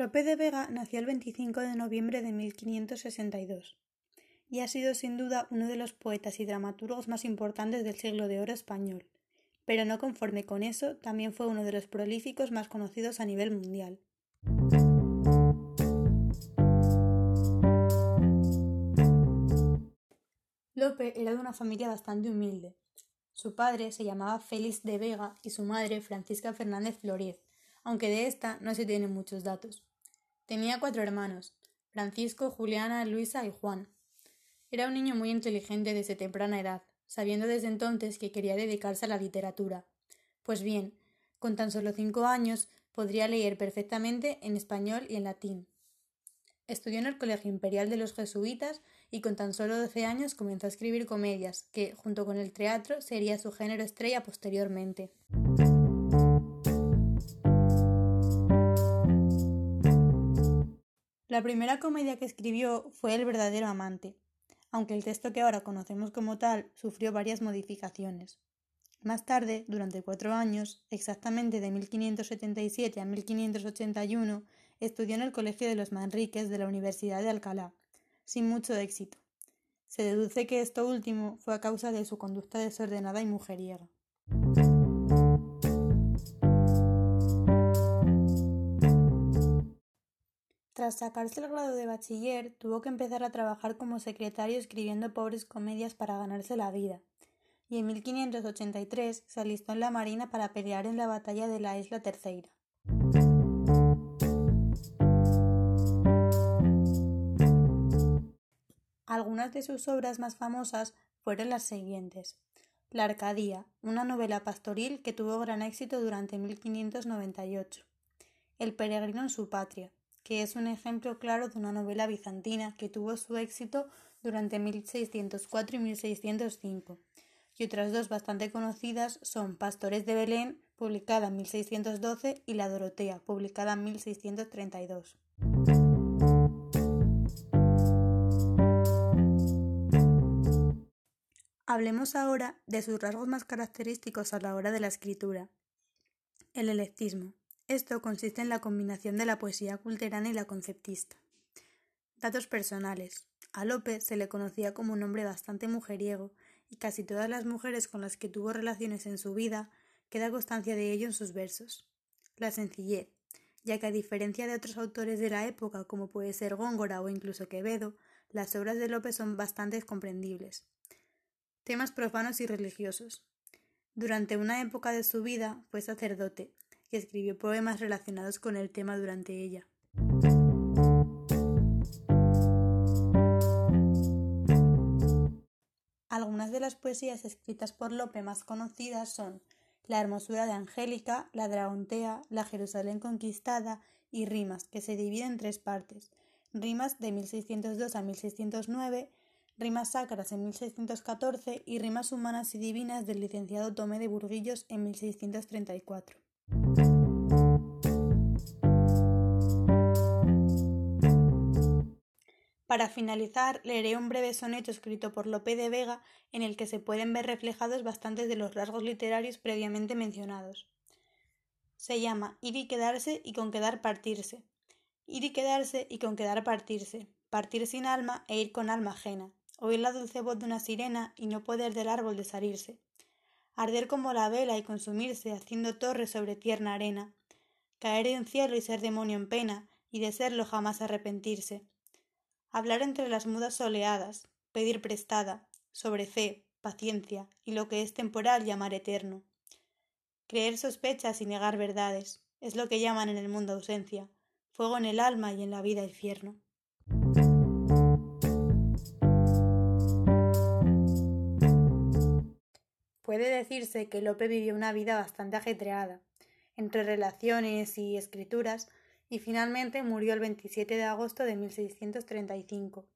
Lope de Vega nació el 25 de noviembre de 1562 y ha sido sin duda uno de los poetas y dramaturgos más importantes del siglo de oro español, pero no conforme con eso, también fue uno de los prolíficos más conocidos a nivel mundial. Lope era de una familia bastante humilde. Su padre se llamaba Félix de Vega y su madre Francisca Fernández Floriez, aunque de esta no se tienen muchos datos. Tenía cuatro hermanos, Francisco, Juliana, Luisa y Juan. Era un niño muy inteligente desde temprana edad, sabiendo desde entonces que quería dedicarse a la literatura. Pues bien, con tan solo cinco años podría leer perfectamente en español y en latín. Estudió en el Colegio Imperial de los Jesuitas y con tan solo doce años comenzó a escribir comedias, que, junto con el teatro, sería su género estrella posteriormente. La primera comedia que escribió fue El verdadero amante, aunque el texto que ahora conocemos como tal sufrió varias modificaciones. Más tarde, durante cuatro años, exactamente de 1577 a 1581, estudió en el Colegio de los Manriques de la Universidad de Alcalá, sin mucho éxito. Se deduce que esto último fue a causa de su conducta desordenada y mujeriega. Tras sacarse el grado de bachiller, tuvo que empezar a trabajar como secretario escribiendo pobres comedias para ganarse la vida, y en 1583 se alistó en la Marina para pelear en la batalla de la Isla Terceira. Algunas de sus obras más famosas fueron las siguientes. La Arcadía, una novela pastoril que tuvo gran éxito durante 1598. El peregrino en su patria, que es un ejemplo claro de una novela bizantina que tuvo su éxito durante 1604 y 1605, y otras dos bastante conocidas son Pastores de Belén, publicada en 1612, y La Dorotea, publicada en 1632. Hablemos ahora de sus rasgos más característicos a la hora de la escritura. El electismo. Esto consiste en la combinación de la poesía culterana y la conceptista. Datos personales. A Lope se le conocía como un hombre bastante mujeriego, y casi todas las mujeres con las que tuvo relaciones en su vida queda constancia de ello en sus versos. La sencillez, ya que a diferencia de otros autores de la época como puede ser Góngora o incluso Quevedo, las obras de Lope son bastante comprendibles. Temas profanos y religiosos. Durante una época de su vida fue sacerdote, que escribió poemas relacionados con el tema durante ella. Algunas de las poesías escritas por Lope más conocidas son La hermosura de Angélica, La Dragontea, La Jerusalén conquistada y Rimas, que se dividen en tres partes. Rimas de 1602 a 1609, Rimas sacras en 1614 y Rimas humanas y divinas del licenciado Tomé de Burguillos en 1634. Para finalizar, leeré un breve soneto escrito por Lope de Vega en el que se pueden ver reflejados bastantes de los rasgos literarios previamente mencionados. Se llama Ir y quedarse y con quedar partirse. Ir y quedarse y con quedar partirse. Partir sin alma e ir con alma ajena. Oír la dulce voz de una sirena y no poder del árbol desarirse. Arder como la vela y consumirse haciendo torre sobre tierna arena. Caer en cielo y ser demonio en pena y de serlo jamás arrepentirse hablar entre las mudas oleadas, pedir prestada, sobre fe, paciencia y lo que es temporal llamar eterno. Creer sospechas y negar verdades, es lo que llaman en el mundo ausencia, fuego en el alma y en la vida infierno. Puede decirse que Lope vivió una vida bastante ajetreada, entre relaciones y escrituras, y finalmente murió el 27 de agosto de 1635.